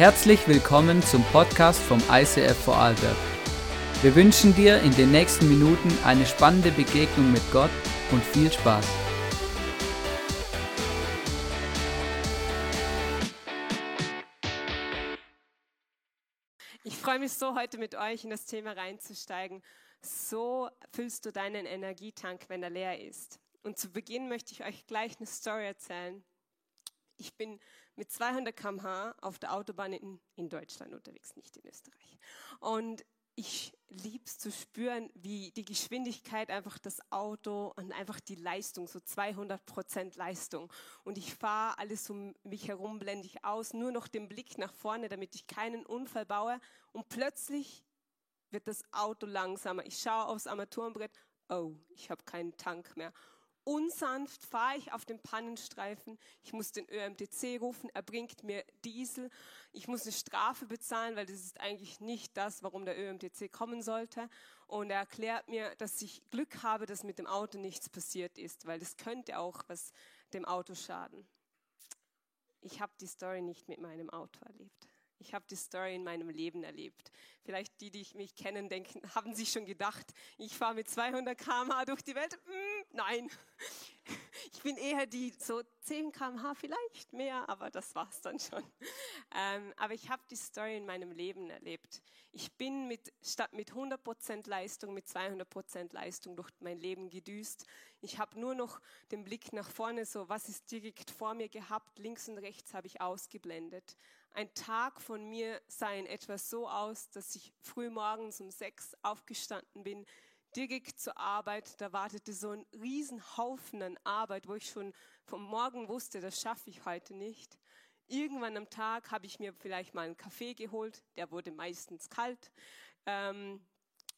Herzlich willkommen zum Podcast vom ICF Vorarlberg. Wir wünschen dir in den nächsten Minuten eine spannende Begegnung mit Gott und viel Spaß. Ich freue mich so, heute mit euch in das Thema reinzusteigen. So füllst du deinen Energietank, wenn er leer ist. Und zu Beginn möchte ich euch gleich eine Story erzählen. Ich bin mit 200 km/h auf der Autobahn in, in Deutschland unterwegs, nicht in Österreich. Und ich liebe es zu spüren, wie die Geschwindigkeit einfach das Auto und einfach die Leistung, so 200 Prozent Leistung. Und ich fahre alles um mich herum, blende ich aus, nur noch den Blick nach vorne, damit ich keinen Unfall baue. Und plötzlich wird das Auto langsamer. Ich schaue aufs Armaturenbrett, oh, ich habe keinen Tank mehr unsanft fahre ich auf den Pannenstreifen. Ich muss den ÖMTC rufen, er bringt mir Diesel. Ich muss eine Strafe bezahlen, weil das ist eigentlich nicht das, warum der ÖMTC kommen sollte. Und er erklärt mir, dass ich Glück habe, dass mit dem Auto nichts passiert ist, weil das könnte auch was dem Auto schaden. Ich habe die Story nicht mit meinem Auto erlebt. Ich habe die Story in meinem Leben erlebt. Vielleicht die, die mich kennen, denken, haben sich schon gedacht, ich fahre mit 200 km/h durch die Welt. Hm, nein, ich bin eher die so 10 km/h vielleicht mehr, aber das war's dann schon. Ähm, aber ich habe die Story in meinem Leben erlebt. Ich bin mit, statt mit 100% Leistung, mit 200% Leistung durch mein Leben gedüst. Ich habe nur noch den Blick nach vorne, so was ist direkt vor mir gehabt, links und rechts habe ich ausgeblendet. Ein Tag von mir sah in etwa so aus, dass ich früh morgens um sechs aufgestanden bin, direkt zur Arbeit. Da wartete so ein Riesenhaufen an Arbeit, wo ich schon vom Morgen wusste, das schaffe ich heute nicht. Irgendwann am Tag habe ich mir vielleicht mal einen Kaffee geholt, der wurde meistens kalt. Ähm,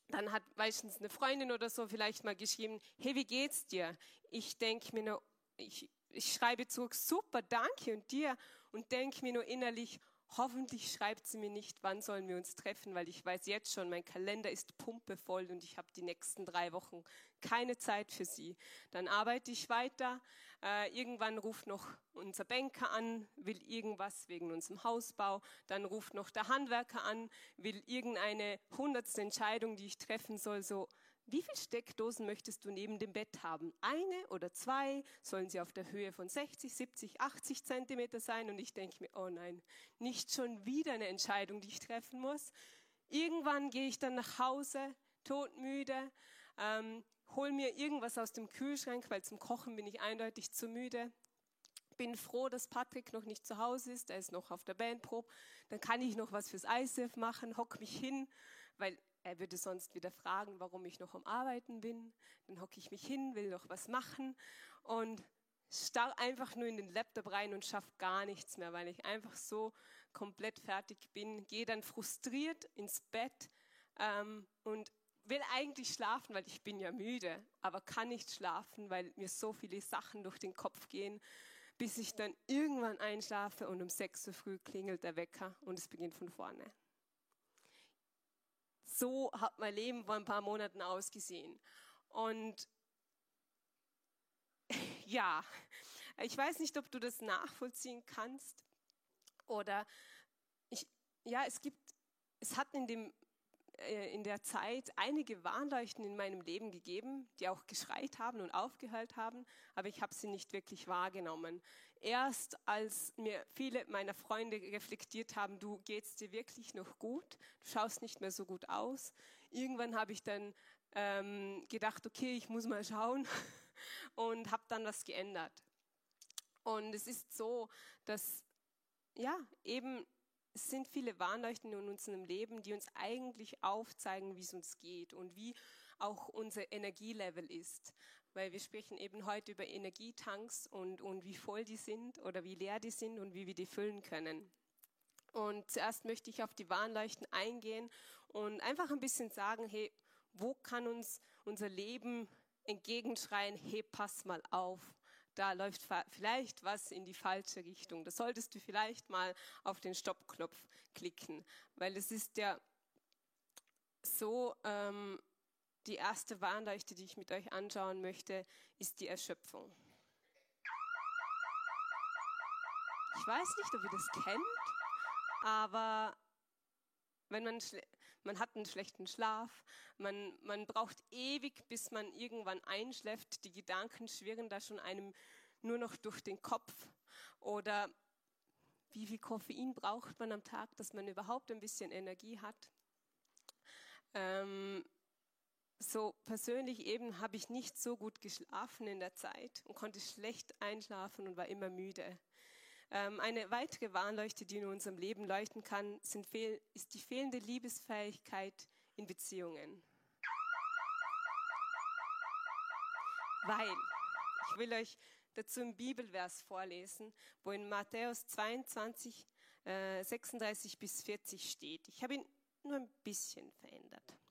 dann hat meistens eine Freundin oder so vielleicht mal geschrieben, hey, wie geht's dir? Ich denke mir nur, ich, ich schreibe zurück, super, danke und dir und denke mir nur innerlich, Hoffentlich schreibt sie mir nicht, wann sollen wir uns treffen, weil ich weiß jetzt schon, mein Kalender ist pumpevoll und ich habe die nächsten drei Wochen keine Zeit für sie. Dann arbeite ich weiter. Äh, irgendwann ruft noch unser Banker an, will irgendwas wegen unserem Hausbau. Dann ruft noch der Handwerker an, will irgendeine hundertste Entscheidung, die ich treffen soll, so wie viele Steckdosen möchtest du neben dem Bett haben? Eine oder zwei? Sollen sie auf der Höhe von 60, 70, 80 Zentimeter sein? Und ich denke mir, oh nein, nicht schon wieder eine Entscheidung, die ich treffen muss. Irgendwann gehe ich dann nach Hause, todmüde, ähm, hol mir irgendwas aus dem Kühlschrank, weil zum Kochen bin ich eindeutig zu müde. Bin froh, dass Patrick noch nicht zu Hause ist, er ist noch auf der Bandprobe. Dann kann ich noch was fürs ISF machen, hock mich hin, weil er würde sonst wieder fragen, warum ich noch am Arbeiten bin. Dann hocke ich mich hin, will noch was machen und starr einfach nur in den Laptop rein und schaffe gar nichts mehr, weil ich einfach so komplett fertig bin. Gehe dann frustriert ins Bett ähm, und will eigentlich schlafen, weil ich bin ja müde, aber kann nicht schlafen, weil mir so viele Sachen durch den Kopf gehen, bis ich dann irgendwann einschlafe und um 6 Uhr früh klingelt der Wecker und es beginnt von vorne so hat mein Leben vor ein paar Monaten ausgesehen. Und ja, ich weiß nicht, ob du das nachvollziehen kannst oder ich, ja, es gibt, es hat in dem äh, in der Zeit einige Warnleuchten in meinem Leben gegeben, die auch geschreit haben und aufgehört haben, aber ich habe sie nicht wirklich wahrgenommen. Erst als mir viele meiner Freunde reflektiert haben, du geht's dir wirklich noch gut, du schaust nicht mehr so gut aus. Irgendwann habe ich dann ähm, gedacht, okay, ich muss mal schauen und habe dann was geändert. Und es ist so, dass ja eben es sind viele Warnleuchten in unserem Leben, die uns eigentlich aufzeigen, wie es uns geht und wie auch unser Energielevel ist. Weil wir sprechen eben heute über Energietanks und, und wie voll die sind oder wie leer die sind und wie wir die füllen können. Und zuerst möchte ich auf die Warnleuchten eingehen und einfach ein bisschen sagen, hey, wo kann uns unser Leben entgegenschreien, hey, pass mal auf da läuft vielleicht was in die falsche Richtung. Da solltest du vielleicht mal auf den Stoppknopf klicken, weil es ist ja so, ähm, die erste Warnleuchte, die ich mit euch anschauen möchte, ist die Erschöpfung. Ich weiß nicht, ob ihr das kennt, aber wenn man, man hat einen schlechten Schlaf, man, man braucht ewig, bis man irgendwann einschläft, die Gedanken schwirren da schon einem nur noch durch den Kopf oder wie viel Koffein braucht man am Tag, dass man überhaupt ein bisschen Energie hat. Ähm, so persönlich eben habe ich nicht so gut geschlafen in der Zeit und konnte schlecht einschlafen und war immer müde. Ähm, eine weitere Warnleuchte, die in unserem Leben leuchten kann, ist die fehlende Liebesfähigkeit in Beziehungen. Weil, ich will euch dazu ein Bibelvers vorlesen, wo in Matthäus 22, äh, 36 bis 40 steht. Ich habe ihn nur ein bisschen verändert.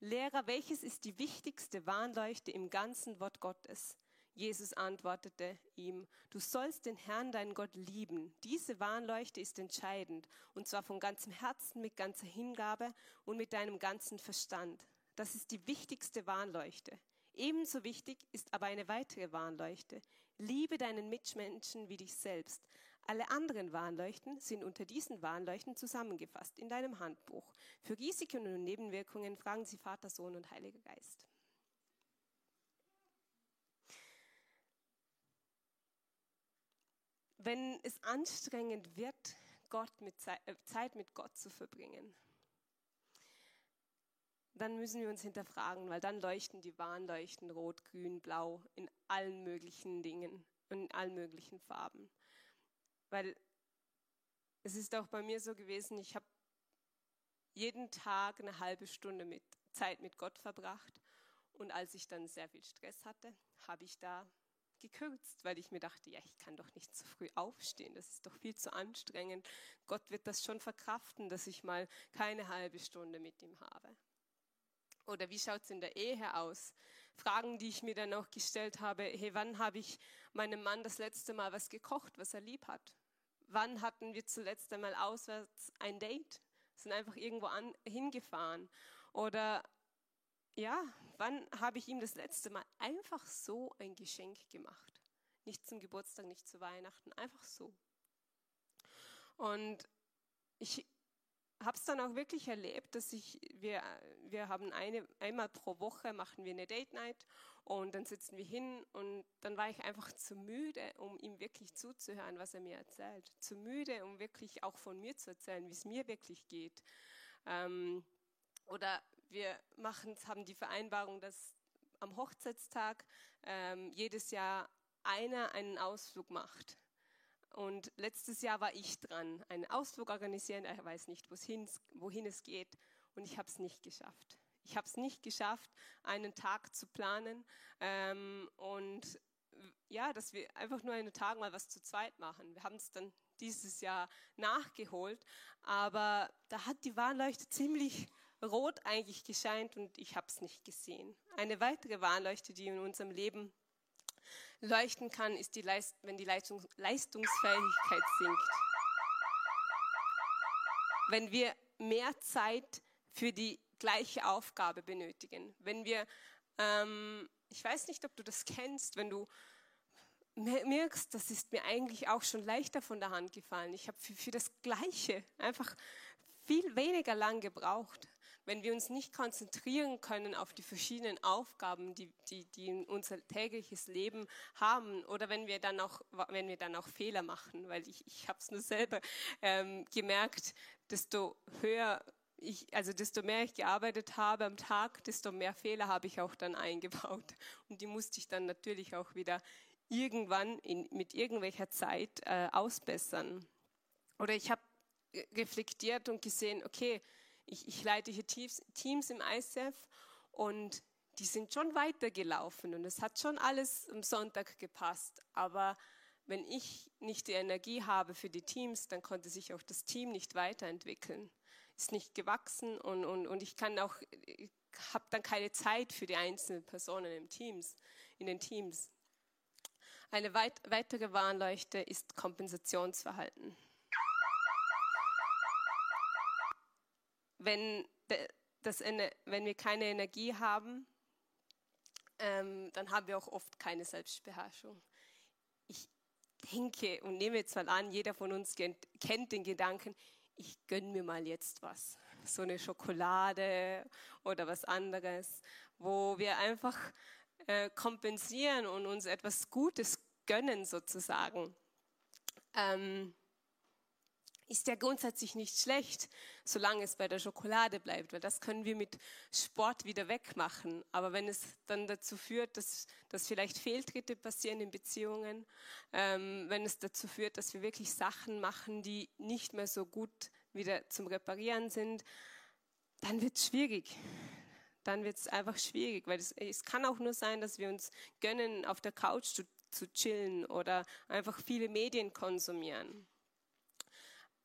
Lehrer, welches ist die wichtigste Warnleuchte im ganzen Wort Gottes? Jesus antwortete ihm, du sollst den Herrn, deinen Gott, lieben. Diese Warnleuchte ist entscheidend, und zwar von ganzem Herzen, mit ganzer Hingabe und mit deinem ganzen Verstand. Das ist die wichtigste Warnleuchte. Ebenso wichtig ist aber eine weitere Warnleuchte. Liebe deinen Mitmenschen wie dich selbst. Alle anderen Warnleuchten sind unter diesen Warnleuchten zusammengefasst in deinem Handbuch. Für Risiken und Nebenwirkungen fragen Sie Vater, Sohn und Heiliger Geist. Wenn es anstrengend wird, Gott mit äh, Zeit mit Gott zu verbringen, dann müssen wir uns hinterfragen, weil dann leuchten die Warnleuchten rot, grün, blau in allen möglichen Dingen und in allen möglichen Farben. Weil es ist auch bei mir so gewesen, ich habe jeden Tag eine halbe Stunde mit Zeit mit Gott verbracht und als ich dann sehr viel Stress hatte, habe ich da gekürzt, weil ich mir dachte, ja, ich kann doch nicht zu früh aufstehen, das ist doch viel zu anstrengend. Gott wird das schon verkraften, dass ich mal keine halbe Stunde mit ihm habe. Oder wie schaut es in der Ehe aus? Fragen, die ich mir dann auch gestellt habe, hey, wann habe ich meinem Mann das letzte Mal was gekocht, was er lieb hat? Wann hatten wir zuletzt einmal auswärts ein Date? Sind einfach irgendwo an, hingefahren? Oder ja, wann habe ich ihm das letzte Mal einfach so ein Geschenk gemacht? Nicht zum Geburtstag, nicht zu Weihnachten, einfach so. Und ich habe es dann auch wirklich erlebt, dass ich, wir, wir haben eine, einmal pro Woche machen wir eine Date Night und dann sitzen wir hin und dann war ich einfach zu müde, um ihm wirklich zuzuhören, was er mir erzählt. Zu müde, um wirklich auch von mir zu erzählen, wie es mir wirklich geht. Ähm, oder wir machen, haben die Vereinbarung, dass am Hochzeitstag ähm, jedes Jahr einer einen Ausflug macht. Und letztes Jahr war ich dran, einen Ausflug organisieren. Er weiß nicht, wohin es geht. Und ich habe es nicht geschafft. Ich habe es nicht geschafft, einen Tag zu planen. Ähm, und ja, dass wir einfach nur einen Tag mal was zu zweit machen. Wir haben es dann dieses Jahr nachgeholt. Aber da hat die Warnleuchte ziemlich rot eigentlich gescheint und ich habe es nicht gesehen. Eine weitere Warnleuchte, die in unserem Leben leuchten kann, ist die Leist wenn die Leistung Leistungsfähigkeit sinkt. Wenn wir mehr Zeit für die gleiche Aufgabe benötigen. Wenn wir, ähm, ich weiß nicht, ob du das kennst, wenn du merkst, das ist mir eigentlich auch schon leichter von der Hand gefallen. Ich habe für, für das Gleiche einfach viel weniger lang gebraucht wenn wir uns nicht konzentrieren können auf die verschiedenen Aufgaben, die, die, die unser tägliches Leben haben, oder wenn wir dann auch, wenn wir dann auch Fehler machen, weil ich, ich habe es nur selber ähm, gemerkt, desto höher ich, also desto mehr ich gearbeitet habe am Tag, desto mehr Fehler habe ich auch dann eingebaut. Und die musste ich dann natürlich auch wieder irgendwann in, mit irgendwelcher Zeit äh, ausbessern. Oder ich habe reflektiert und gesehen, okay, ich, ich leite hier Teams, Teams im ICF und die sind schon weitergelaufen und es hat schon alles am Sonntag gepasst. Aber wenn ich nicht die Energie habe für die Teams, dann konnte sich auch das Team nicht weiterentwickeln. Ist nicht gewachsen und, und, und ich kann auch, habe dann keine Zeit für die einzelnen Personen im Teams, in den Teams. Eine weit, weitere Warnleuchte ist Kompensationsverhalten. Wenn, das, wenn wir keine Energie haben, ähm, dann haben wir auch oft keine Selbstbeherrschung. Ich denke und nehme jetzt mal an, jeder von uns kennt, den Gedanken, ich gönne mir mal jetzt was. So eine Schokolade oder was anderes, wo wir einfach äh, kompensieren und uns etwas Gutes gönnen sozusagen. Ähm, ist ja grundsätzlich nicht schlecht, solange es bei der Schokolade bleibt, weil das können wir mit Sport wieder wegmachen. Aber wenn es dann dazu führt, dass, dass vielleicht Fehltritte passieren in Beziehungen, ähm, wenn es dazu führt, dass wir wirklich Sachen machen, die nicht mehr so gut wieder zum Reparieren sind, dann wird es schwierig. Dann wird es einfach schwierig, weil es, es kann auch nur sein, dass wir uns gönnen, auf der Couch zu, zu chillen oder einfach viele Medien konsumieren.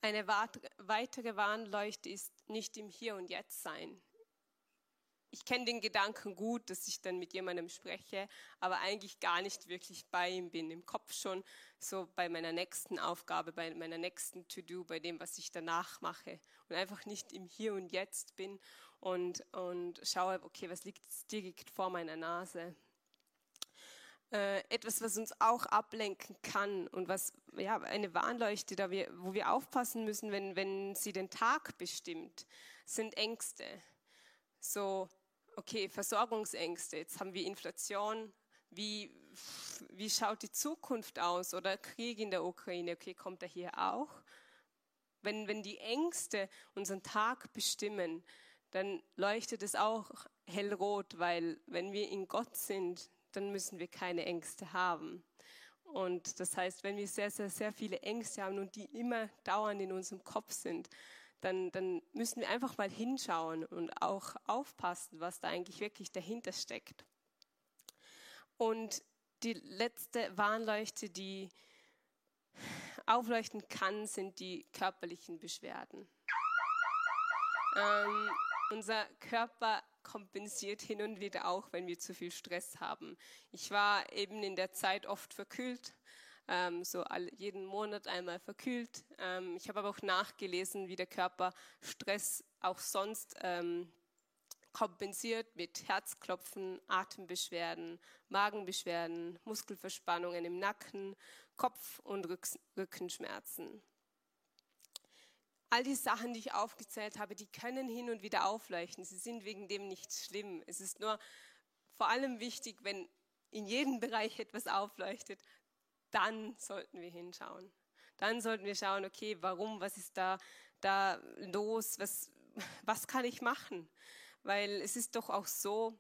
Eine weitere Warnleuchte ist nicht im Hier und Jetzt sein. Ich kenne den Gedanken gut, dass ich dann mit jemandem spreche, aber eigentlich gar nicht wirklich bei ihm bin. Im Kopf schon so bei meiner nächsten Aufgabe, bei meiner nächsten To-Do, bei dem, was ich danach mache. Und einfach nicht im Hier und Jetzt bin und, und schaue, okay, was liegt direkt vor meiner Nase. Äh, etwas, was uns auch ablenken kann und was ja eine Warnleuchte, da wir, wo wir aufpassen müssen, wenn, wenn sie den Tag bestimmt, sind Ängste. So, okay, Versorgungsängste, jetzt haben wir Inflation, wie, wie schaut die Zukunft aus oder Krieg in der Ukraine, okay, kommt er hier auch? Wenn, wenn die Ängste unseren Tag bestimmen, dann leuchtet es auch hellrot, weil wenn wir in Gott sind, dann müssen wir keine Ängste haben. Und das heißt, wenn wir sehr, sehr, sehr viele Ängste haben und die immer dauernd in unserem Kopf sind, dann, dann müssen wir einfach mal hinschauen und auch aufpassen, was da eigentlich wirklich dahinter steckt. Und die letzte Warnleuchte, die aufleuchten kann, sind die körperlichen Beschwerden. Ähm, unser Körper kompensiert hin und wieder auch, wenn wir zu viel Stress haben. Ich war eben in der Zeit oft verkühlt, ähm, so all, jeden Monat einmal verkühlt. Ähm, ich habe aber auch nachgelesen, wie der Körper Stress auch sonst ähm, kompensiert mit Herzklopfen, Atembeschwerden, Magenbeschwerden, Muskelverspannungen im Nacken, Kopf- und Rückenschmerzen all die Sachen, die ich aufgezählt habe, die können hin und wieder aufleuchten. Sie sind wegen dem nicht schlimm. Es ist nur vor allem wichtig, wenn in jedem Bereich etwas aufleuchtet, dann sollten wir hinschauen. Dann sollten wir schauen, okay, warum, was ist da, da los, was, was kann ich machen? Weil es ist doch auch so,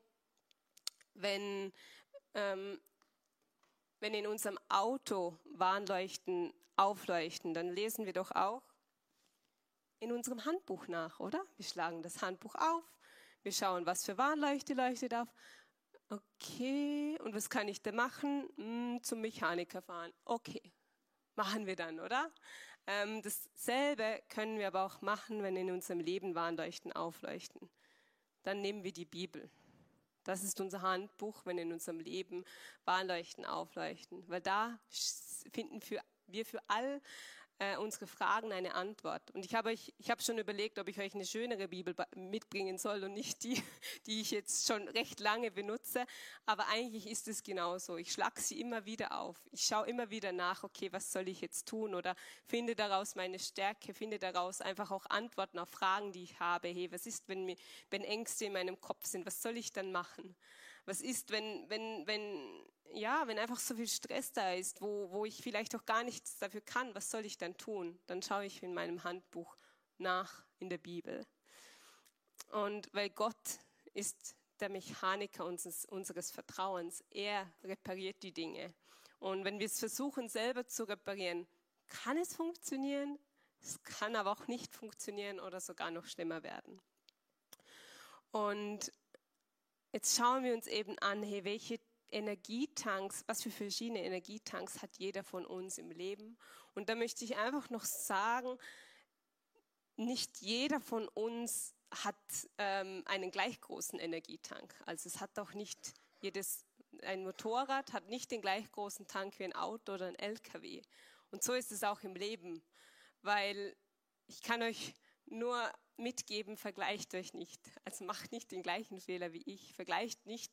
wenn, ähm, wenn in unserem Auto Warnleuchten aufleuchten, dann lesen wir doch auch, in unserem Handbuch nach, oder? Wir schlagen das Handbuch auf, wir schauen, was für Warnleuchte leuchtet auf. Okay, und was kann ich da machen? Hm, zum Mechaniker fahren. Okay, machen wir dann, oder? Ähm, dasselbe können wir aber auch machen, wenn in unserem Leben Warnleuchten aufleuchten. Dann nehmen wir die Bibel. Das ist unser Handbuch, wenn in unserem Leben Warnleuchten aufleuchten. Weil da finden wir für all äh, unsere Fragen eine Antwort. Und ich habe euch, ich habe schon überlegt, ob ich euch eine schönere Bibel mitbringen soll und nicht die, die ich jetzt schon recht lange benutze. Aber eigentlich ist es genauso. Ich schlage sie immer wieder auf. Ich schaue immer wieder nach, okay, was soll ich jetzt tun? Oder finde daraus meine Stärke, finde daraus einfach auch Antworten auf Fragen, die ich habe. Hey, was ist, wenn, mir, wenn Ängste in meinem Kopf sind? Was soll ich dann machen? Was ist, wenn, wenn, wenn ja, wenn einfach so viel Stress da ist, wo, wo ich vielleicht auch gar nichts dafür kann, was soll ich dann tun? Dann schaue ich in meinem Handbuch nach in der Bibel. Und weil Gott ist der Mechaniker unseres, unseres Vertrauens, er repariert die Dinge. Und wenn wir es versuchen, selber zu reparieren, kann es funktionieren, es kann aber auch nicht funktionieren oder sogar noch schlimmer werden. Und jetzt schauen wir uns eben an, hey, welche Energietanks, was für verschiedene Energietanks hat jeder von uns im Leben. Und da möchte ich einfach noch sagen, nicht jeder von uns hat ähm, einen gleich großen Energietank. Also es hat auch nicht jedes, ein Motorrad hat nicht den gleich großen Tank wie ein Auto oder ein LKW. Und so ist es auch im Leben, weil ich kann euch nur mitgeben, vergleicht euch nicht. Also macht nicht den gleichen Fehler wie ich. Vergleicht nicht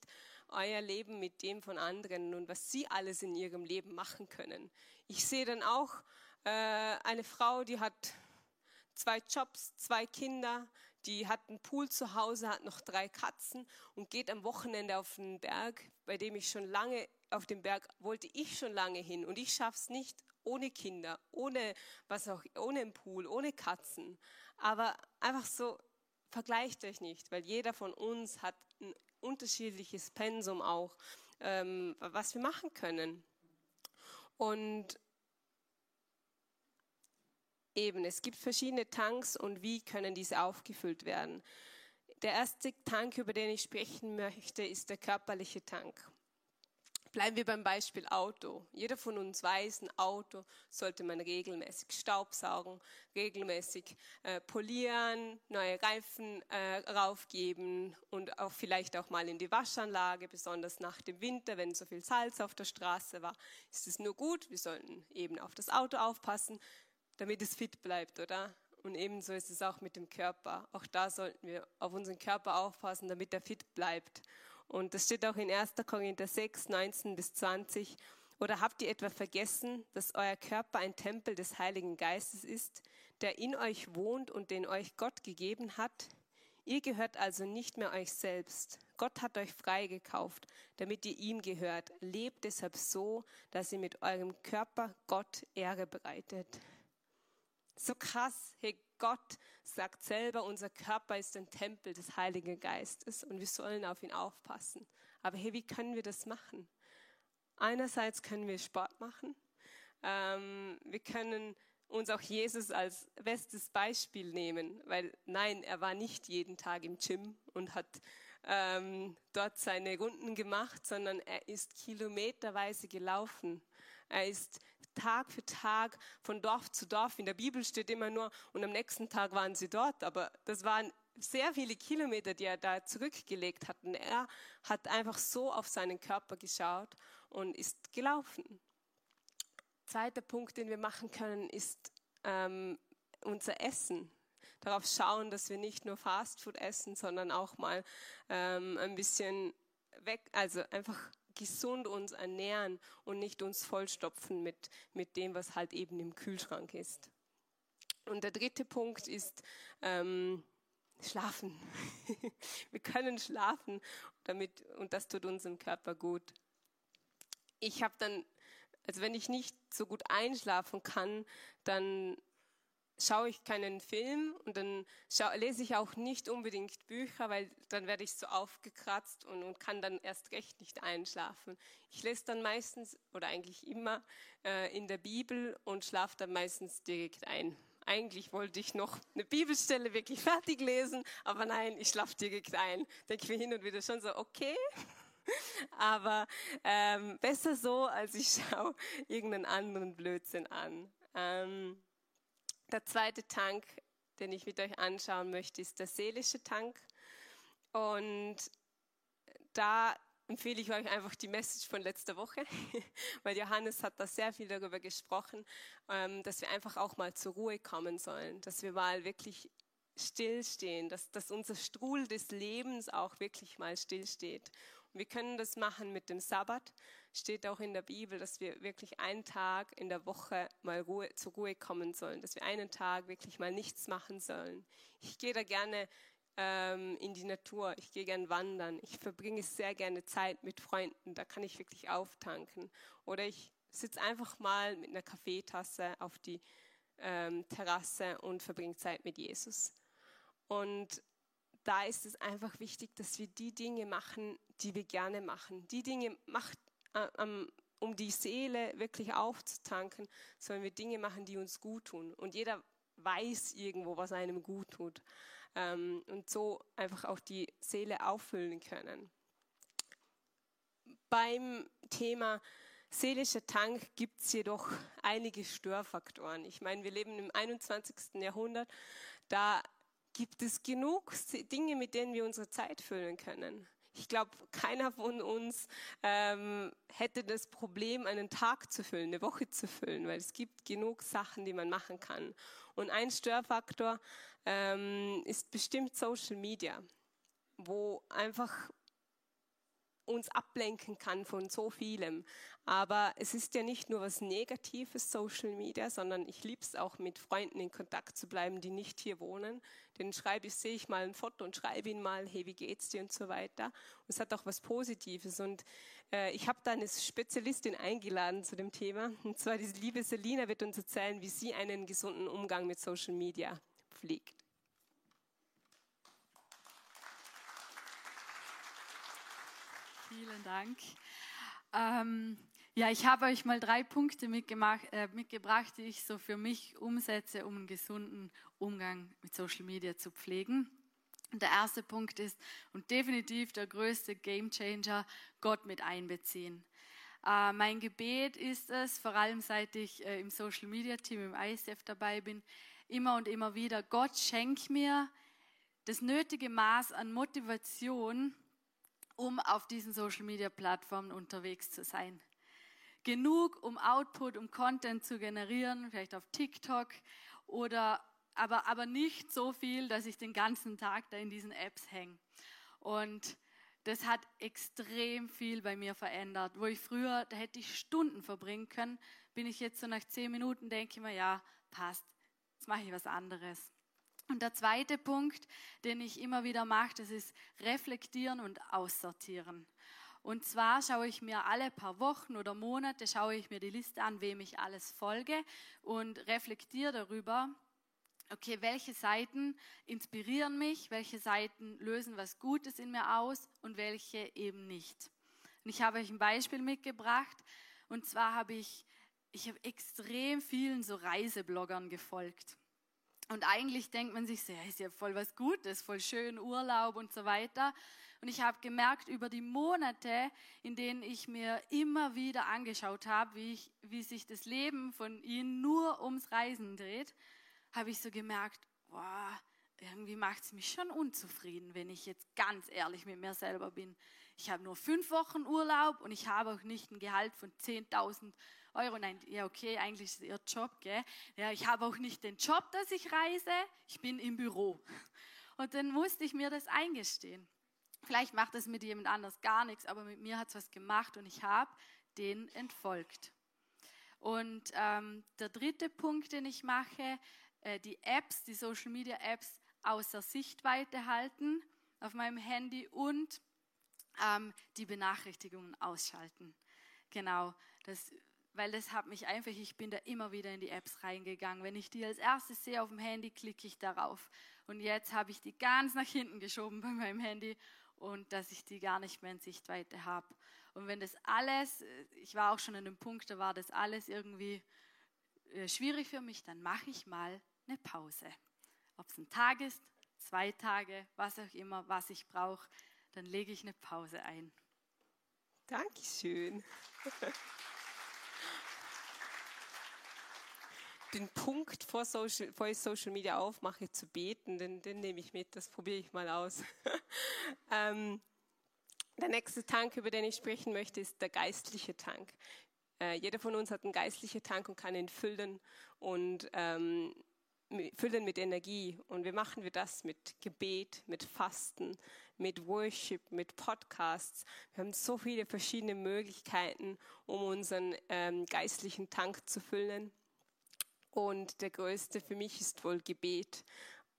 euer Leben mit dem von anderen und was sie alles in ihrem Leben machen können. Ich sehe dann auch äh, eine Frau, die hat zwei Jobs, zwei Kinder, die hat einen Pool zu Hause, hat noch drei Katzen und geht am Wochenende auf den Berg, bei dem ich schon lange auf dem Berg wollte ich schon lange hin und ich schaff's nicht ohne Kinder, ohne was auch, ohne einen Pool, ohne Katzen. Aber einfach so vergleicht euch nicht, weil jeder von uns hat ein unterschiedliches Pensum auch, ähm, was wir machen können. Und eben, es gibt verschiedene Tanks und wie können diese aufgefüllt werden. Der erste Tank, über den ich sprechen möchte, ist der körperliche Tank. Bleiben wir beim Beispiel Auto. Jeder von uns weiß, ein Auto sollte man regelmäßig staubsaugen, regelmäßig äh, polieren, neue Reifen äh, raufgeben und auch vielleicht auch mal in die Waschanlage, besonders nach dem Winter, wenn so viel Salz auf der Straße war, ist es nur gut. Wir sollten eben auf das Auto aufpassen, damit es fit bleibt, oder? Und ebenso ist es auch mit dem Körper. Auch da sollten wir auf unseren Körper aufpassen, damit er fit bleibt. Und das steht auch in 1. Korinther 6, 19 bis 20. Oder habt ihr etwa vergessen, dass euer Körper ein Tempel des Heiligen Geistes ist, der in euch wohnt und den euch Gott gegeben hat? Ihr gehört also nicht mehr euch selbst. Gott hat euch freigekauft, damit ihr ihm gehört. Lebt deshalb so, dass ihr mit eurem Körper Gott Ehre bereitet. So krass, hey, Gott sagt selber, unser Körper ist ein Tempel des Heiligen Geistes und wir sollen auf ihn aufpassen. Aber hey, wie können wir das machen? Einerseits können wir Sport machen. Ähm, wir können uns auch Jesus als bestes Beispiel nehmen, weil nein, er war nicht jeden Tag im Gym und hat ähm, dort seine Runden gemacht, sondern er ist kilometerweise gelaufen. Er ist Tag für Tag von Dorf zu Dorf. In der Bibel steht immer nur, und am nächsten Tag waren sie dort, aber das waren sehr viele Kilometer, die er da zurückgelegt hat. Und er hat einfach so auf seinen Körper geschaut und ist gelaufen. Zweiter Punkt, den wir machen können, ist ähm, unser Essen. Darauf schauen, dass wir nicht nur Fastfood essen, sondern auch mal ähm, ein bisschen weg, also einfach gesund uns ernähren und nicht uns vollstopfen mit, mit dem, was halt eben im Kühlschrank ist. Und der dritte Punkt ist ähm, Schlafen. Wir können schlafen damit, und das tut unserem Körper gut. Ich habe dann, also wenn ich nicht so gut einschlafen kann, dann schaue ich keinen Film und dann lese ich auch nicht unbedingt Bücher, weil dann werde ich so aufgekratzt und, und, kann dann erst recht nicht einschlafen. Ich lese dann meistens oder eigentlich immer äh, in der Bibel und schlafe dann meistens direkt ein. Eigentlich wollte ich noch eine Bibelstelle wirklich fertig lesen, aber nein, ich schlafe direkt ein. Denke mir hin und wieder schon so, okay, aber ähm, besser so, als ich schaue irgendeinen anderen Blödsinn an. Ähm, der zweite Tank, den ich mit euch anschauen möchte, ist der seelische Tank. Und da empfehle ich euch einfach die Message von letzter Woche, weil Johannes hat da sehr viel darüber gesprochen, ähm, dass wir einfach auch mal zur Ruhe kommen sollen, dass wir mal wirklich stillstehen, dass, dass unser Strudel des Lebens auch wirklich mal stillsteht. Wir können das machen mit dem Sabbat, steht auch in der Bibel, dass wir wirklich einen Tag in der Woche mal Ruhe, zur Ruhe kommen sollen, dass wir einen Tag wirklich mal nichts machen sollen. Ich gehe da gerne ähm, in die Natur, ich gehe gerne wandern, ich verbringe sehr gerne Zeit mit Freunden, da kann ich wirklich auftanken. Oder ich sitze einfach mal mit einer Kaffeetasse auf die ähm, Terrasse und verbringe Zeit mit Jesus. Und da ist es einfach wichtig, dass wir die Dinge machen, die wir gerne machen. Die Dinge macht, äh, um die Seele wirklich aufzutanken, sollen wir Dinge machen, die uns gut tun. Und jeder weiß irgendwo, was einem gut tut. Ähm, und so einfach auch die Seele auffüllen können. Beim Thema seelischer Tank gibt es jedoch einige Störfaktoren. Ich meine, wir leben im 21. Jahrhundert. Da gibt es genug Dinge, mit denen wir unsere Zeit füllen können. Ich glaube, keiner von uns ähm, hätte das Problem, einen Tag zu füllen, eine Woche zu füllen, weil es gibt genug Sachen, die man machen kann. Und ein Störfaktor ähm, ist bestimmt Social Media, wo einfach uns ablenken kann von so vielem. Aber es ist ja nicht nur was Negatives, Social Media, sondern ich liebe es auch mit Freunden in Kontakt zu bleiben, die nicht hier wohnen. Den schreibe ich, sehe ich mal ein Foto und schreibe ihn mal, hey, wie geht's dir und so weiter. Und es hat auch was Positives. Und äh, ich habe da eine Spezialistin eingeladen zu dem Thema. Und zwar diese liebe Selina wird uns erzählen, wie sie einen gesunden Umgang mit Social Media pflegt. Vielen Dank. Ähm, ja, ich habe euch mal drei Punkte äh, mitgebracht, die ich so für mich umsetze, um einen gesunden Umgang mit Social Media zu pflegen. Und der erste Punkt ist, und definitiv der größte Gamechanger, Gott mit einbeziehen. Äh, mein Gebet ist es, vor allem seit ich äh, im Social Media Team im ISF dabei bin, immer und immer wieder, Gott schenk mir das nötige Maß an Motivation, um auf diesen Social-Media-Plattformen unterwegs zu sein. Genug, um Output, um Content zu generieren, vielleicht auf TikTok oder aber, aber nicht so viel, dass ich den ganzen Tag da in diesen Apps hänge. Und das hat extrem viel bei mir verändert. Wo ich früher, da hätte ich Stunden verbringen können, bin ich jetzt so nach zehn Minuten, denke ich mir, ja, passt, jetzt mache ich was anderes. Und der zweite Punkt, den ich immer wieder mache, das ist reflektieren und aussortieren. Und zwar schaue ich mir alle paar Wochen oder Monate, schaue ich mir die Liste an, wem ich alles folge und reflektiere darüber, okay, welche Seiten inspirieren mich, welche Seiten lösen was Gutes in mir aus und welche eben nicht. Und ich habe euch ein Beispiel mitgebracht. Und zwar habe ich, ich habe extrem vielen so Reisebloggern gefolgt. Und eigentlich denkt man sich, ja, ist ja voll was Gutes, voll schön Urlaub und so weiter. Und ich habe gemerkt, über die Monate, in denen ich mir immer wieder angeschaut habe, wie, wie sich das Leben von ihnen nur ums Reisen dreht, habe ich so gemerkt, boah, irgendwie macht es mich schon unzufrieden, wenn ich jetzt ganz ehrlich mit mir selber bin. Ich habe nur fünf Wochen Urlaub und ich habe auch nicht ein Gehalt von 10.000 Euro. Nein, ja, okay, eigentlich ist es ihr Job, gell? Ja, ich habe auch nicht den Job, dass ich reise, ich bin im Büro. Und dann musste ich mir das eingestehen. Vielleicht macht es mit jemand anders gar nichts, aber mit mir hat es was gemacht und ich habe den entfolgt. Und ähm, der dritte Punkt, den ich mache, äh, die Apps, die Social Media Apps außer Sichtweite halten auf meinem Handy und ähm, die Benachrichtigungen ausschalten. Genau, das weil das hat mich einfach, ich bin da immer wieder in die Apps reingegangen. Wenn ich die als erstes sehe auf dem Handy, klicke ich darauf. Und jetzt habe ich die ganz nach hinten geschoben bei meinem Handy und dass ich die gar nicht mehr in Sichtweite habe. Und wenn das alles, ich war auch schon an dem Punkt, da war das alles irgendwie äh, schwierig für mich, dann mache ich mal eine Pause. Ob es ein Tag ist, zwei Tage, was auch immer, was ich brauche, dann lege ich eine Pause ein. Dankeschön. den Punkt vor Social, bevor ich Social Media aufmache, zu beten, den, den nehme ich mit, das probiere ich mal aus. ähm, der nächste Tank, über den ich sprechen möchte, ist der geistliche Tank. Äh, jeder von uns hat einen geistlichen Tank und kann ihn füllen und ähm, füllen mit Energie. Und wie machen wir das? Mit Gebet, mit Fasten, mit Worship, mit Podcasts. Wir haben so viele verschiedene Möglichkeiten, um unseren ähm, geistlichen Tank zu füllen. Und der größte für mich ist wohl Gebet.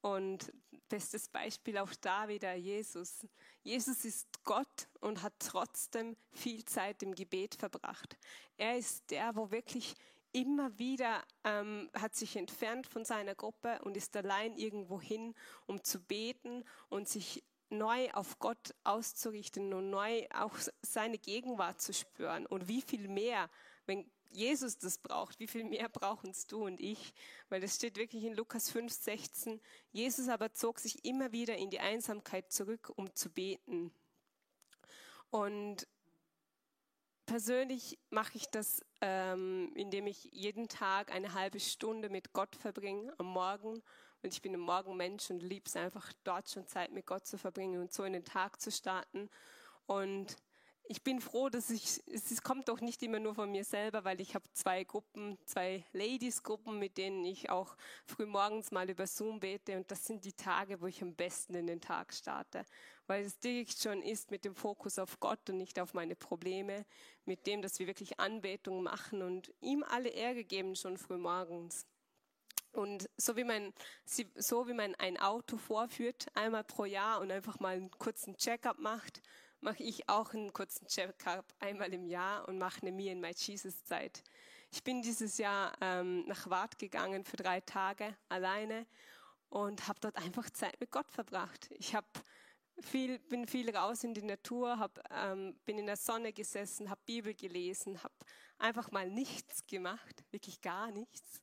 Und bestes Beispiel auch da wieder Jesus. Jesus ist Gott und hat trotzdem viel Zeit im Gebet verbracht. Er ist der, wo wirklich immer wieder ähm, hat sich entfernt von seiner Gruppe und ist allein irgendwo hin, um zu beten und sich neu auf Gott auszurichten und neu auch seine Gegenwart zu spüren. Und wie viel mehr, wenn Jesus das braucht, wie viel mehr brauchen es du und ich? Weil das steht wirklich in Lukas 5, 16. Jesus aber zog sich immer wieder in die Einsamkeit zurück, um zu beten. Und persönlich mache ich das, ähm, indem ich jeden Tag eine halbe Stunde mit Gott verbringe am Morgen. Und ich bin ein Morgenmensch und liebe es einfach, dort schon Zeit mit Gott zu verbringen und so in den Tag zu starten. Und ich bin froh, dass ich, es kommt doch nicht immer nur von mir selber, weil ich habe zwei Gruppen, zwei Ladies-Gruppen, mit denen ich auch früh morgens mal über Zoom bete und das sind die Tage, wo ich am besten in den Tag starte, weil es direkt schon ist mit dem Fokus auf Gott und nicht auf meine Probleme, mit dem, dass wir wirklich Anbetung machen und ihm alle Ehre geben schon früh morgens. Und so wie man, so wie man ein Auto vorführt, einmal pro Jahr und einfach mal einen kurzen Checkup macht, mache ich auch einen kurzen Check-up einmal im Jahr und mache eine Me and My Jesus Zeit. Ich bin dieses Jahr ähm, nach Wart gegangen für drei Tage alleine und habe dort einfach Zeit mit Gott verbracht. Ich habe viel, bin viel raus in die Natur, hab, ähm, bin in der Sonne gesessen, habe Bibel gelesen, habe einfach mal nichts gemacht, wirklich gar nichts.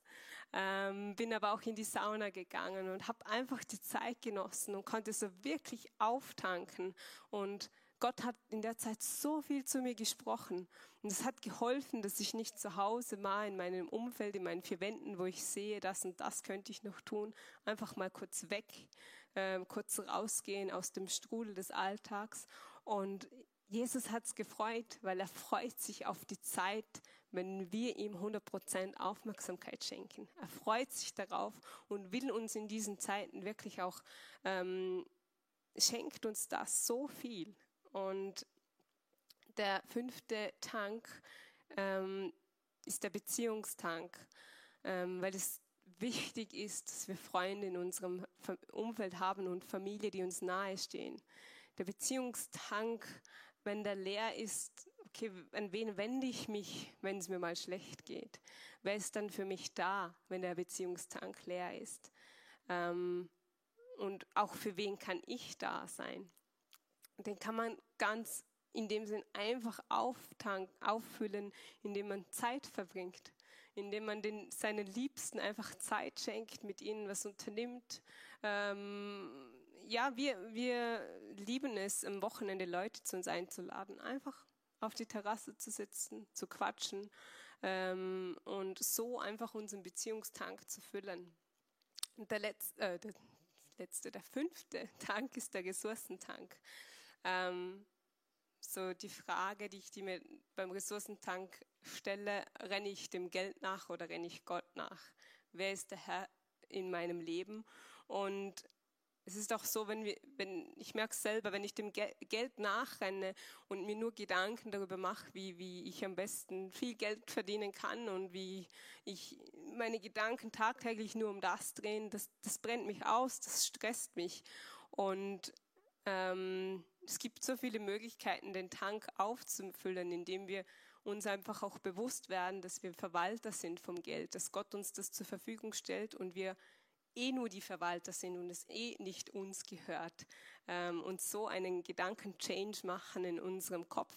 Ähm, bin aber auch in die Sauna gegangen und habe einfach die Zeit genossen und konnte so wirklich auftanken und Gott hat in der Zeit so viel zu mir gesprochen. Und es hat geholfen, dass ich nicht zu Hause war, in meinem Umfeld, in meinen vier Wänden, wo ich sehe, das und das könnte ich noch tun, einfach mal kurz weg, äh, kurz rausgehen aus dem Strudel des Alltags. Und Jesus hat es gefreut, weil er freut sich auf die Zeit, wenn wir ihm 100% Aufmerksamkeit schenken. Er freut sich darauf und will uns in diesen Zeiten wirklich auch, ähm, schenkt uns das so viel. Und der fünfte Tank ähm, ist der Beziehungstank, ähm, weil es wichtig ist, dass wir Freunde in unserem Umfeld haben und Familie, die uns nahestehen. Der Beziehungstank, wenn der leer ist, okay, an wen wende ich mich, wenn es mir mal schlecht geht? Wer ist dann für mich da, wenn der Beziehungstank leer ist? Ähm, und auch für wen kann ich da sein? Den kann man ganz in dem Sinn einfach auftanken, auffüllen, indem man Zeit verbringt, indem man den, seinen Liebsten einfach Zeit schenkt, mit ihnen was unternimmt. Ähm, ja, wir, wir lieben es, am Wochenende Leute zu uns einzuladen, einfach auf die Terrasse zu sitzen, zu quatschen ähm, und so einfach unseren Beziehungstank zu füllen. Und der letzte, äh, der letzte, der fünfte Tank ist der Ressourcentank. Ähm, so die Frage, die ich die mir beim Ressourcentank stelle, renne ich dem Geld nach oder renne ich Gott nach? Wer ist der Herr in meinem Leben? Und es ist auch so, wenn wir, wenn ich merke selber, wenn ich dem Gel Geld nachrenne und mir nur Gedanken darüber mache, wie, wie ich am besten viel Geld verdienen kann und wie ich meine Gedanken tagtäglich nur um das drehen, das, das brennt mich aus, das stresst mich. Und ähm, es gibt so viele Möglichkeiten, den Tank aufzufüllen, indem wir uns einfach auch bewusst werden, dass wir Verwalter sind vom Geld, dass Gott uns das zur Verfügung stellt und wir eh nur die Verwalter sind und es eh nicht uns gehört ähm, und so einen Gedanken-Change machen in unserem Kopf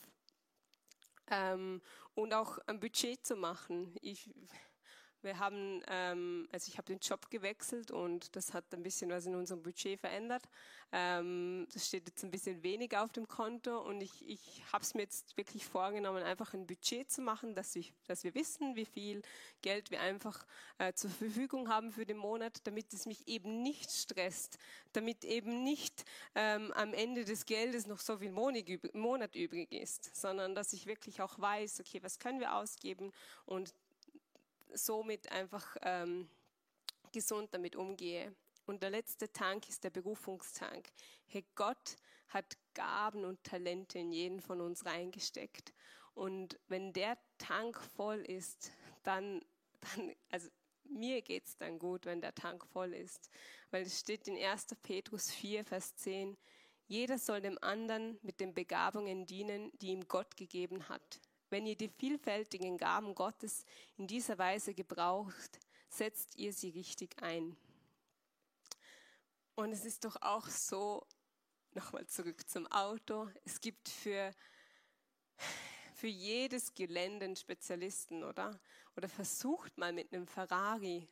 ähm, und auch ein Budget zu machen. Ich, wir haben, ähm, also ich habe den Job gewechselt und das hat ein bisschen was in unserem Budget verändert. Ähm, das steht jetzt ein bisschen weniger auf dem Konto und ich, ich habe es mir jetzt wirklich vorgenommen, einfach ein Budget zu machen, dass, ich, dass wir wissen, wie viel Geld wir einfach äh, zur Verfügung haben für den Monat, damit es mich eben nicht stresst, damit eben nicht ähm, am Ende des Geldes noch so viel Monat übrig ist, sondern dass ich wirklich auch weiß, okay, was können wir ausgeben und somit einfach ähm, gesund damit umgehe. Und der letzte Tank ist der Berufungstank. Hey, Gott hat Gaben und Talente in jeden von uns reingesteckt. Und wenn der Tank voll ist, dann, dann also mir geht es dann gut, wenn der Tank voll ist. Weil es steht in 1. Petrus 4, Vers 10, jeder soll dem anderen mit den Begabungen dienen, die ihm Gott gegeben hat. Wenn ihr die vielfältigen Gaben Gottes in dieser Weise gebraucht, setzt ihr sie richtig ein. Und es ist doch auch so, nochmal zurück zum Auto, es gibt für, für jedes Gelände einen Spezialisten, oder? Oder versucht mal mit einem Ferrari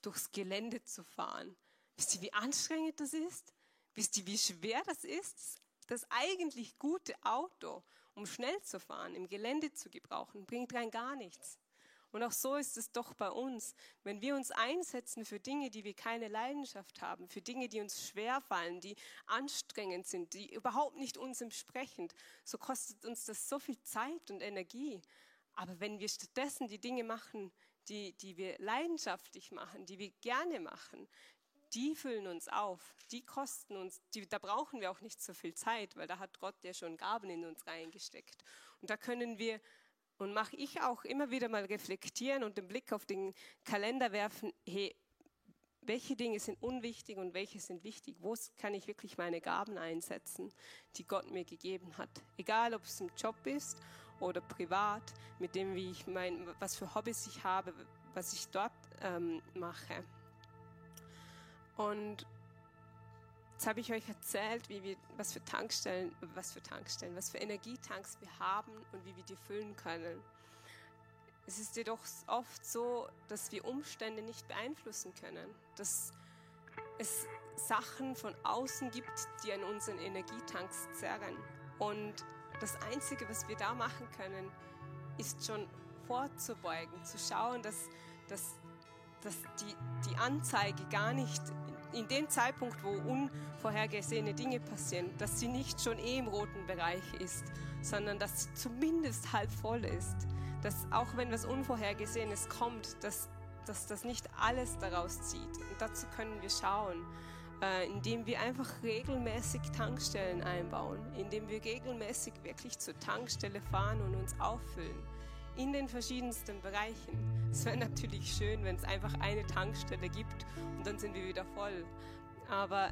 durchs Gelände zu fahren. Wisst ihr, wie anstrengend das ist? Wisst ihr, wie schwer das ist? Das eigentlich gute Auto um schnell zu fahren, im Gelände zu gebrauchen, bringt rein gar nichts. Und auch so ist es doch bei uns. Wenn wir uns einsetzen für Dinge, die wir keine Leidenschaft haben, für Dinge, die uns schwerfallen, die anstrengend sind, die überhaupt nicht uns entsprechen, so kostet uns das so viel Zeit und Energie. Aber wenn wir stattdessen die Dinge machen, die, die wir leidenschaftlich machen, die wir gerne machen, die füllen uns auf, die kosten uns, die, da brauchen wir auch nicht so viel Zeit, weil da hat Gott ja schon Gaben in uns reingesteckt. Und da können wir und mache ich auch immer wieder mal reflektieren und den Blick auf den Kalender werfen, hey, welche Dinge sind unwichtig und welche sind wichtig? Wo kann ich wirklich meine Gaben einsetzen, die Gott mir gegeben hat? Egal, ob es im Job ist oder privat, mit dem, wie ich mein, was für Hobbys ich habe, was ich dort ähm, mache. Und Jetzt habe ich euch erzählt, wie wir, was für Tankstellen, was für Tankstellen, was für Energietanks wir haben und wie wir die füllen können. Es ist jedoch oft so, dass wir Umstände nicht beeinflussen können, dass es Sachen von außen gibt, die an unseren Energietanks zerren. Und das Einzige, was wir da machen können, ist schon vorzubeugen, zu schauen, dass, dass, dass die, die Anzeige gar nicht in dem Zeitpunkt, wo unvorhergesehene Dinge passieren, dass sie nicht schon eh im roten Bereich ist, sondern dass sie zumindest halb voll ist. Dass auch wenn was Unvorhergesehenes kommt, dass, dass das nicht alles daraus zieht. Und dazu können wir schauen, äh, indem wir einfach regelmäßig Tankstellen einbauen, indem wir regelmäßig wirklich zur Tankstelle fahren und uns auffüllen in den verschiedensten Bereichen. Es wäre natürlich schön, wenn es einfach eine Tankstelle gibt und dann sind wir wieder voll. Aber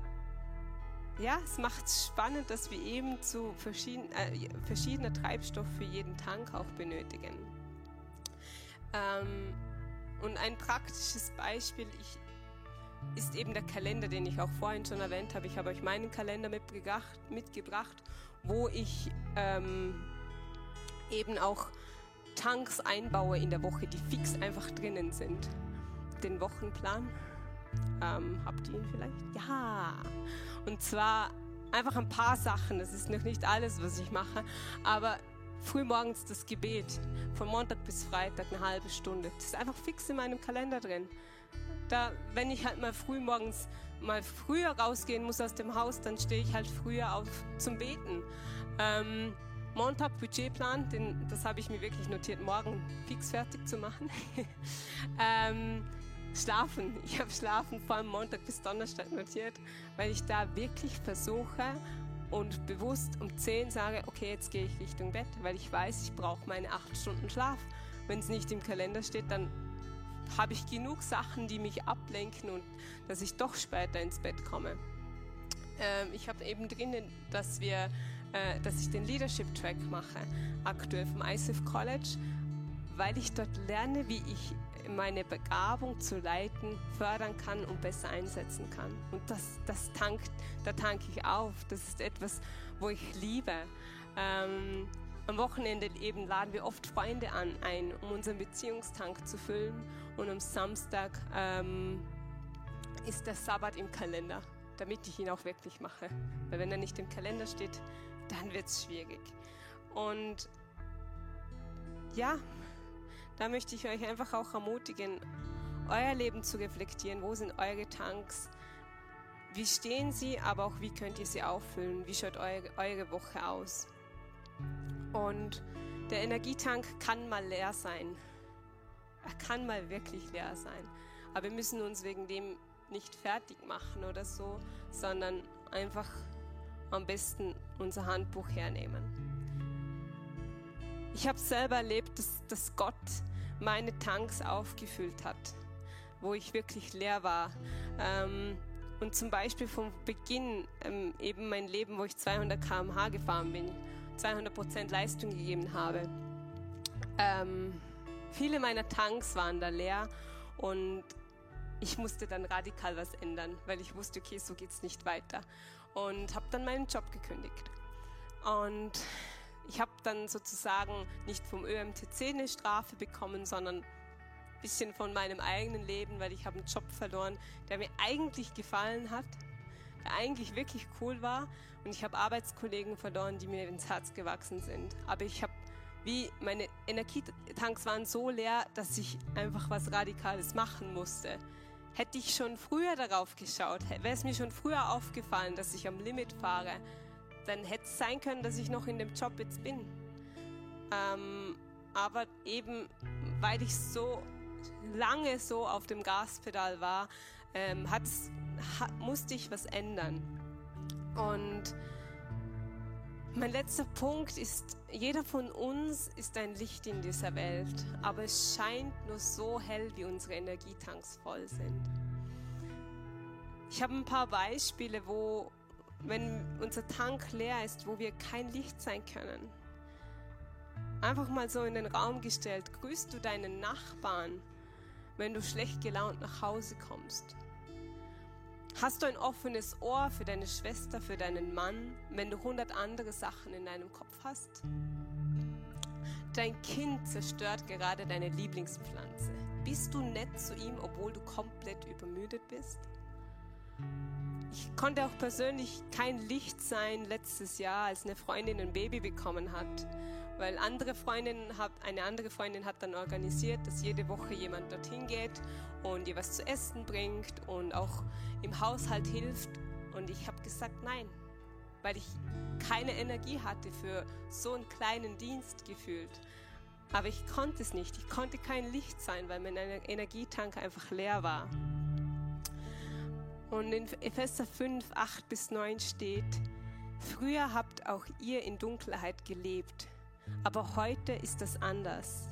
ja, es macht es spannend, dass wir eben zu verschieden, äh, verschiedener Treibstoff für jeden Tank auch benötigen. Ähm, und ein praktisches Beispiel ich, ist eben der Kalender, den ich auch vorhin schon erwähnt habe. Ich habe euch meinen Kalender mitgebracht, mitgebracht wo ich ähm, eben auch Tanks einbaue in der Woche, die fix einfach drinnen sind. Den Wochenplan. Ähm, habt ihr ihn vielleicht? Ja. Und zwar einfach ein paar Sachen. Das ist noch nicht alles, was ich mache. Aber frühmorgens das Gebet. Von Montag bis Freitag eine halbe Stunde. Das ist einfach fix in meinem Kalender drin. Da, wenn ich halt mal frühmorgens mal früher rausgehen muss aus dem Haus, dann stehe ich halt früher auf zum Beten. Ähm, Montag Budgetplan, den, das habe ich mir wirklich notiert, morgen fix fertig zu machen. ähm, schlafen, ich habe Schlafen allem Montag bis Donnerstag notiert, weil ich da wirklich versuche und bewusst um 10 sage, okay, jetzt gehe ich Richtung Bett, weil ich weiß, ich brauche meine 8 Stunden Schlaf. Wenn es nicht im Kalender steht, dann habe ich genug Sachen, die mich ablenken und dass ich doch später ins Bett komme. Ähm, ich habe eben drinnen, dass wir äh, dass ich den Leadership Track mache, aktuell vom ICF College, weil ich dort lerne, wie ich meine Begabung zu leiten fördern kann und besser einsetzen kann. Und das, das tankt, da tanke ich auf. Das ist etwas, wo ich liebe. Ähm, am Wochenende eben laden wir oft Freunde an, ein, um unseren Beziehungstank zu füllen. Und am Samstag ähm, ist der Sabbat im Kalender, damit ich ihn auch wirklich mache. Weil wenn er nicht im Kalender steht, dann wird es schwierig. Und ja, da möchte ich euch einfach auch ermutigen, euer Leben zu reflektieren. Wo sind eure Tanks? Wie stehen sie, aber auch wie könnt ihr sie auffüllen? Wie schaut eure, eure Woche aus? Und der Energietank kann mal leer sein. Er kann mal wirklich leer sein. Aber wir müssen uns wegen dem nicht fertig machen oder so, sondern einfach am besten unser Handbuch hernehmen. Ich habe selber erlebt, dass, dass Gott meine Tanks aufgefüllt hat, wo ich wirklich leer war. Ähm, und zum Beispiel vom Beginn ähm, eben mein Leben, wo ich 200 km/h gefahren bin, 200 Prozent Leistung gegeben habe. Ähm, viele meiner Tanks waren da leer und ich musste dann radikal was ändern, weil ich wusste, okay, so geht es nicht weiter und habe dann meinen Job gekündigt. Und ich habe dann sozusagen nicht vom ÖMTC eine Strafe bekommen, sondern ein bisschen von meinem eigenen Leben, weil ich habe einen Job verloren, der mir eigentlich gefallen hat, der eigentlich wirklich cool war. Und ich habe Arbeitskollegen verloren, die mir ins Herz gewachsen sind. Aber ich habe wie meine Energietanks waren so leer, dass ich einfach was Radikales machen musste. Hätte ich schon früher darauf geschaut, wäre es mir schon früher aufgefallen, dass ich am Limit fahre, dann hätte es sein können, dass ich noch in dem Job jetzt bin. Ähm, aber eben, weil ich so lange so auf dem Gaspedal war, ähm, musste ich was ändern. Und mein letzter Punkt ist, jeder von uns ist ein Licht in dieser Welt, aber es scheint nur so hell, wie unsere Energietanks voll sind. Ich habe ein paar Beispiele, wo, wenn unser Tank leer ist, wo wir kein Licht sein können. Einfach mal so in den Raum gestellt, grüßt du deinen Nachbarn, wenn du schlecht gelaunt nach Hause kommst. Hast du ein offenes Ohr für deine Schwester, für deinen Mann, wenn du hundert andere Sachen in deinem Kopf hast? Dein Kind zerstört gerade deine Lieblingspflanze. Bist du nett zu ihm, obwohl du komplett übermüdet bist? Ich konnte auch persönlich kein Licht sein letztes Jahr, als eine Freundin ein Baby bekommen hat weil andere Freundin hat, eine andere Freundin hat dann organisiert, dass jede Woche jemand dorthin geht und ihr was zu essen bringt und auch im Haushalt hilft. Und ich habe gesagt, nein, weil ich keine Energie hatte für so einen kleinen Dienst gefühlt. Aber ich konnte es nicht. Ich konnte kein Licht sein, weil mein Energietank einfach leer war. Und in Epheser 5, 8 bis 9 steht, Früher habt auch ihr in Dunkelheit gelebt aber heute ist das anders.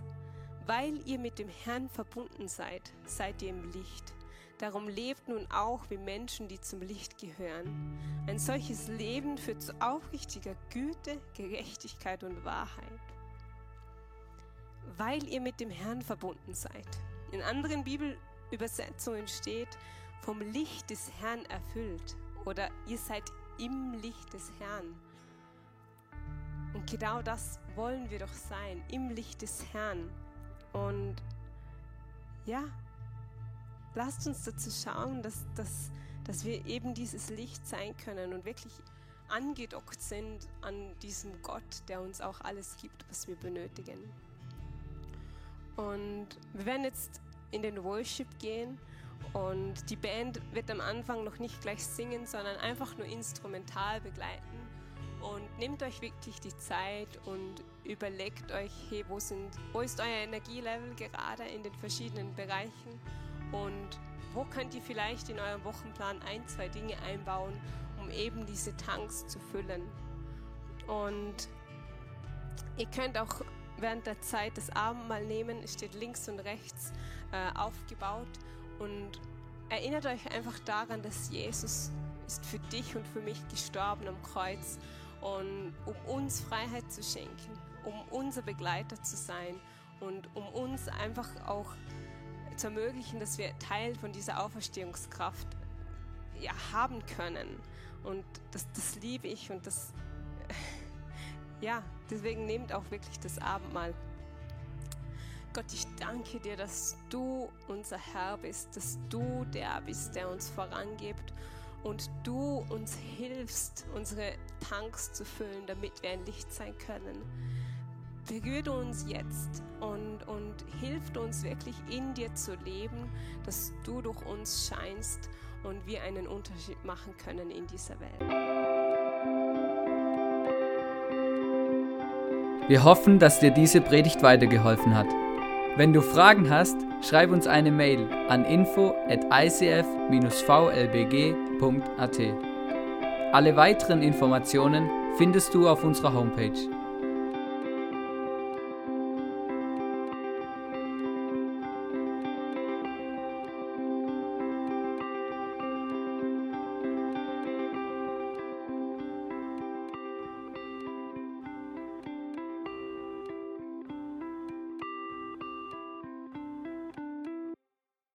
Weil ihr mit dem Herrn verbunden seid, seid ihr im Licht. Darum lebt nun auch wie Menschen, die zum Licht gehören. Ein solches Leben führt zu aufrichtiger Güte, Gerechtigkeit und Wahrheit. Weil ihr mit dem Herrn verbunden seid. In anderen Bibelübersetzungen steht, vom Licht des Herrn erfüllt oder ihr seid im Licht des Herrn. Und genau das wollen wir doch sein, im Licht des Herrn. Und ja, lasst uns dazu schauen, dass, dass, dass wir eben dieses Licht sein können und wirklich angedockt sind an diesem Gott, der uns auch alles gibt, was wir benötigen. Und wir werden jetzt in den Worship gehen und die Band wird am Anfang noch nicht gleich singen, sondern einfach nur instrumental begleiten. Und nehmt euch wirklich die Zeit und überlegt euch, hey, wo, sind, wo ist euer Energielevel gerade in den verschiedenen Bereichen? Und wo könnt ihr vielleicht in eurem Wochenplan ein, zwei Dinge einbauen, um eben diese Tanks zu füllen. Und ihr könnt auch während der Zeit das Abendmahl nehmen, es steht links und rechts äh, aufgebaut. Und erinnert euch einfach daran, dass Jesus ist für dich und für mich gestorben am Kreuz und um uns Freiheit zu schenken, um unser Begleiter zu sein und um uns einfach auch zu ermöglichen, dass wir Teil von dieser Auferstehungskraft ja, haben können. Und das, das liebe ich und das, ja, deswegen nehmt auch wirklich das Abendmahl. Gott, ich danke dir, dass du unser Herr bist, dass du der bist, der uns vorangibt und du uns hilfst, unsere Tanks zu füllen, damit wir ein Licht sein können. Berühre uns jetzt und, und hilft uns wirklich in dir zu leben, dass du durch uns scheinst und wir einen Unterschied machen können in dieser Welt. Wir hoffen, dass dir diese Predigt weitergeholfen hat. Wenn du Fragen hast, schreib uns eine Mail an info at icf-vlbg.at. Alle weiteren Informationen findest du auf unserer Homepage